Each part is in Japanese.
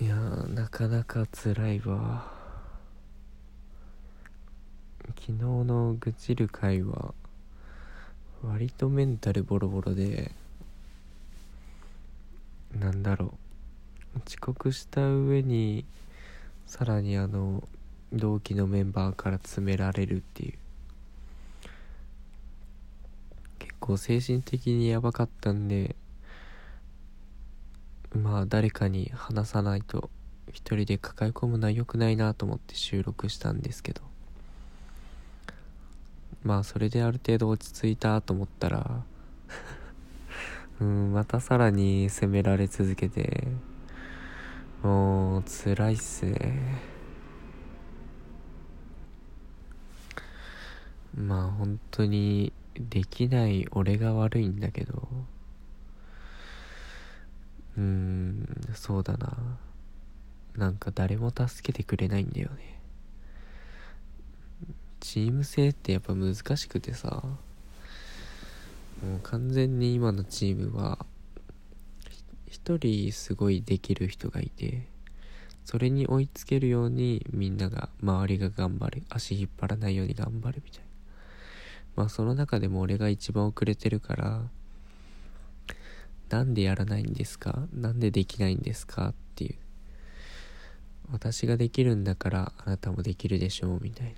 いやなかなか辛いわ。昨日の愚痴る会は割とメンタルボロボロでなんだろう。遅刻した上にさらにあの同期のメンバーから詰められるっていう。結構精神的にやばかったんでまあ誰かに話さないと一人で抱え込むのは良くないなと思って収録したんですけど。まあそれである程度落ち着いたと思ったら うんまたさらに責められ続けてもう辛いっすね。まあ本当にできない俺が悪いんだけどうーんそうだな。なんか誰も助けてくれないんだよね。チーム性ってやっぱ難しくてさ。もう完全に今のチームは一人すごいできる人がいてそれに追いつけるようにみんなが周りが頑張る。足引っ張らないように頑張るみたいな。まあその中でも俺が一番遅れてるからなんでやらないんですか？なんでできないんですか？っていう。私ができるんだからあなたもできるでしょうみたい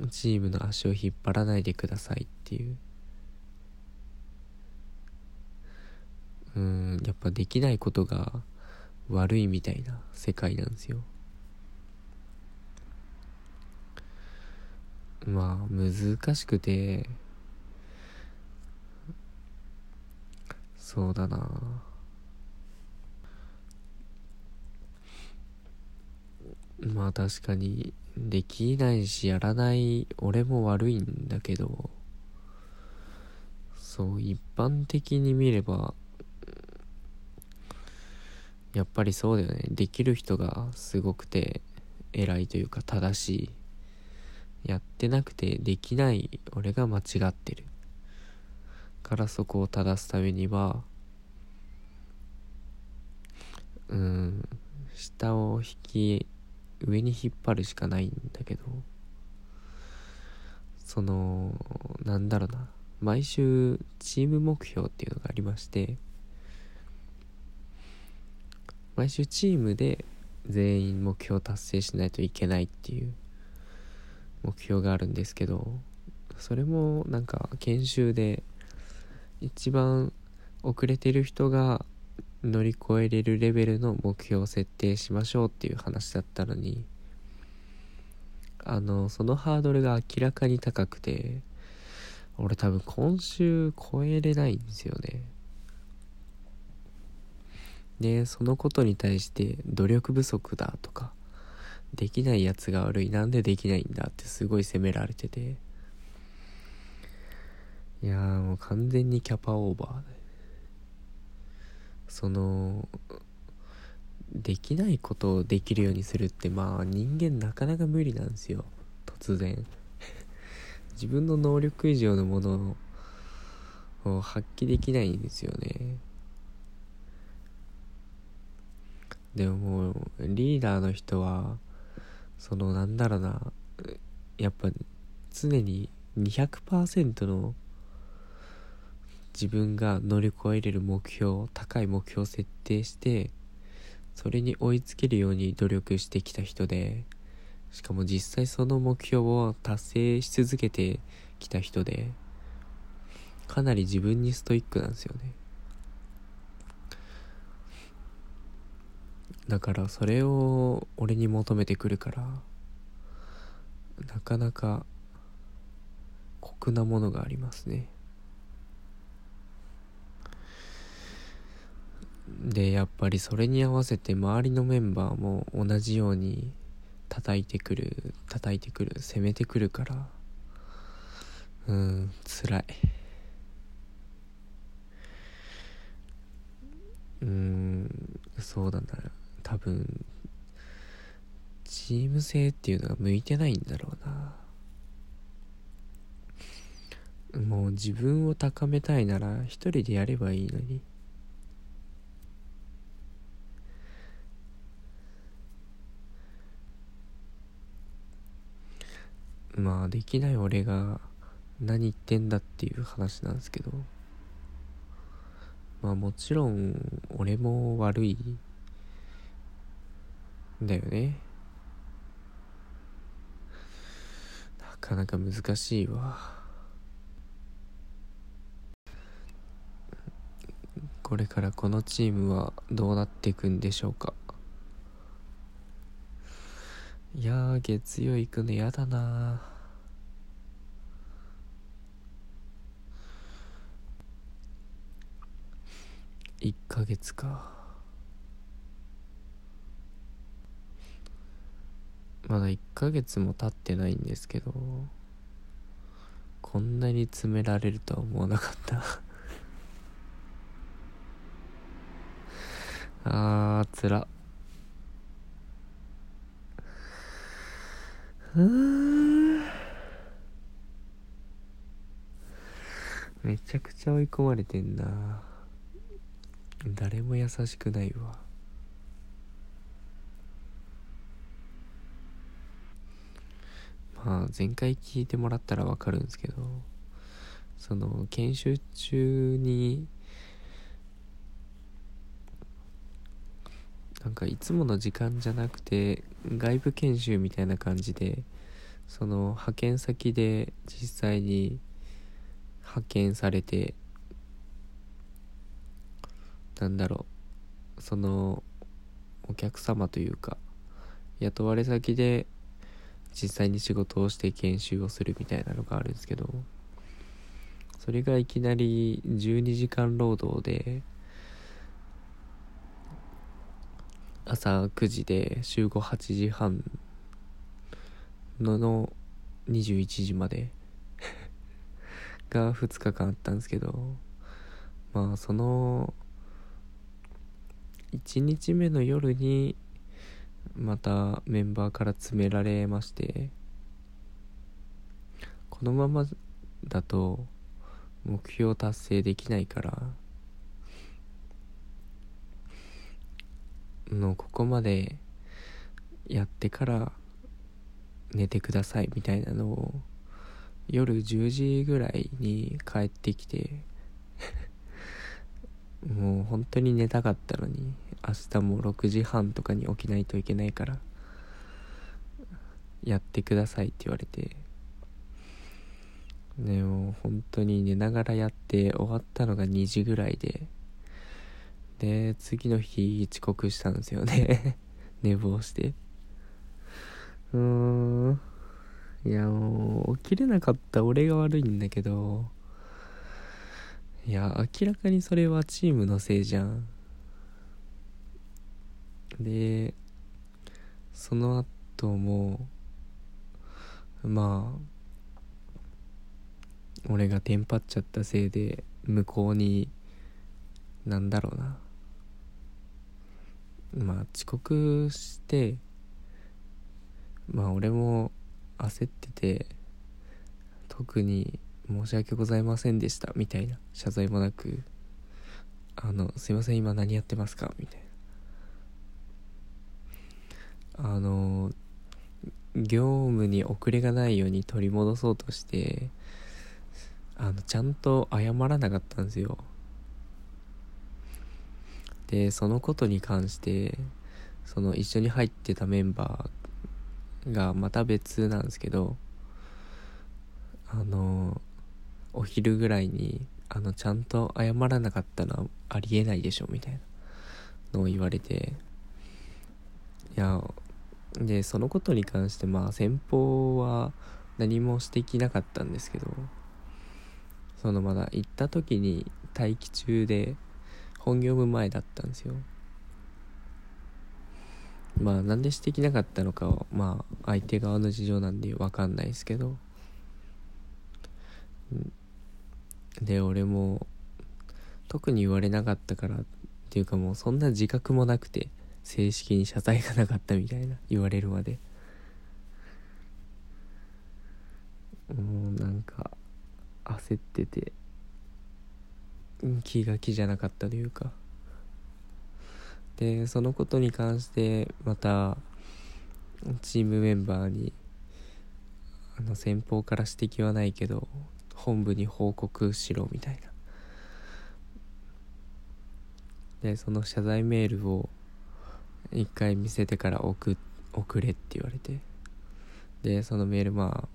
な。チームの足を引っ張らないでくださいっていう。うんやっぱできないことが悪いみたいな世界なんですよ。まあ難しくてそうだな。まあ確かにできないしやらない俺も悪いんだけどそう一般的に見ればやっぱりそうだよね。できる人がすごくて偉いというか正しい。やってなくてできない俺が間違ってる。からそこを正すためにはうん。下を引き上に引っ張るしかないんだけどそのなんだろうな。毎週チーム目標っていうのがありまして毎週チームで全員目標達成しないといけないっていう目標があるんですけどそれもなんか研修で一番遅れてる人が乗り越えれるレベルの目標を設定しましょうっていう話だったのにあのそのハードルが明らかに高くて俺多分今週超えれないんですよね。でそのことに対して努力不足だとかできないやつが悪いなんでできないんだってすごい責められてていやもう完全にキャパオーバーで。そのできないことをできるようにするってまあ人間なかなか無理なんですよ。突然。自分の能力以上のものを発揮できないんですよね。でももうリーダーの人はそのなんだろうな。やっぱ常に200%の自分が乗り越えれる目標高い目標を設定してそれに追いつけるように努力してきた人でしかも実際その目標を達成し続けてきた人でかなり自分にストイックなんですよね。だからそれを俺に求めてくるからなかなか酷なものがありますね。でやっぱりそれに合わせて周りのメンバーも同じように叩いてくる叩いてくる攻めてくるからうん辛い。うんそうだな。多分チーム性っていうのが向いてないんだろうな。もう自分を高めたいなら一人でやればいいのに。まあできない俺が何言ってんだっていう話なんですけど。まあもちろん俺も悪い。んだよね。なかなか難しいわ。これからこのチームはどうなっていくんでしょうか。いやー月曜行くのやだな。1ヶ月か。まだ1ヶ月も経ってないんですけどこんなに詰められるとは思わなかった。あーつらうー。めちゃくちゃ追い込まれてんな。誰も優しくないわ。まあ前回聞いてもらったらわかるんですけどその研修中になんかいつもの時間じゃなくて外部研修みたいな感じでその派遣先で実際に派遣されてなんだろうそのお客様というか雇われ先で実際に仕事をして研修をするみたいなのがあるんですけどそれがいきなり12時間労働で朝9時で集合8時半。のの21時まで。が2日間あったんですけど。まあその1日目の夜にまたメンバーから詰められまして。このままだと目標達成できないから。のここまでやってから寝てくださいみたいなのを夜10時ぐらいに帰ってきて もう本当に寝たかったのに明日も6時半とかに起きないといけないからやってくださいって言われてでも本当に寝ながらやって終わったのが2時ぐらいでで次の日遅刻したんですよね。寝坊して。うーん。いやもう起きれなかった。俺が悪いんだけど。いや明らかにそれはチームのせいじゃん。でその後もまあ俺がテンパっちゃったせいで向こうになんだろうな。まあ遅刻してまあ俺も焦ってて特に申し訳ございませんでしたみたいな謝罪もなくあのすいません今何やってますかみたいな。あの業務に遅れがないように取り戻そうとしてあのちゃんと謝らなかったんですよ。でそのことに関してその一緒に入ってたメンバーがまた別なんですけどあのお昼ぐらいにあのちゃんと謝らなかったのはありえないでしょみたいなのを言われていやでそのことに関してまあ先方は何も指摘なかったんですけどそのまだ行った時に待機中で本業務前だったんですよ。まあなんで指摘なかったのかはまあ相手側の事情なんで分かんないですけど。で俺も特に言われなかったからっていうかもうそんな自覚もなくて正式に謝罪がなかったみたいな言われるまで。もうなんか焦ってて。気が気じゃなかったというか。でそのことに関してまたチームメンバーにあの先方から指摘はないけど本部に報告しろみたいな。でその謝罪メールを一回見せてから送送れって言われて。でそのメールまあ、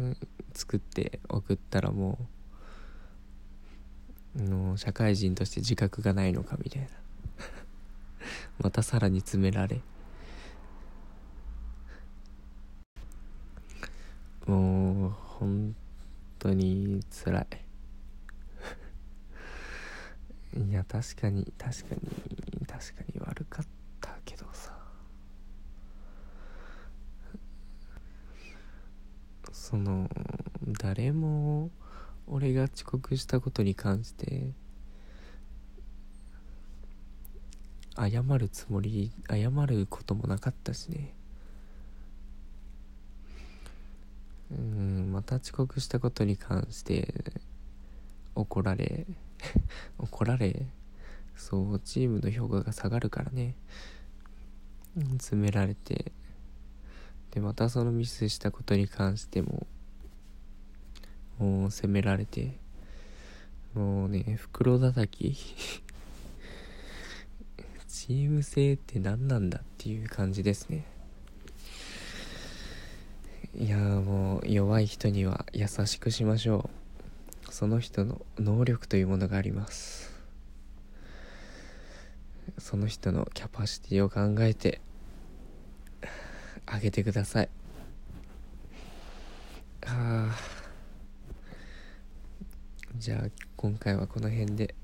うん、作って送ったらもうの社会人として自覚がないのかみたいな。またさらに詰められ。もう本当につらい。いや確かに確かに確かに悪かったけどさ。その誰も俺が遅刻したことに関して謝るつもり謝ることもなかったしね。うんまた遅刻したことに関して怒られ 怒られそうチームの評価が下がるからね。詰められて。でまたそのミスしたことに関してももう責められてもうね袋叩き。チーム性って何なんだっていう感じですね。いやもう弱い人には優しくしましょう。その人の能力というものがあります。その人のキャパシティを考えてあげてください。はあじゃあ今回はこの辺で。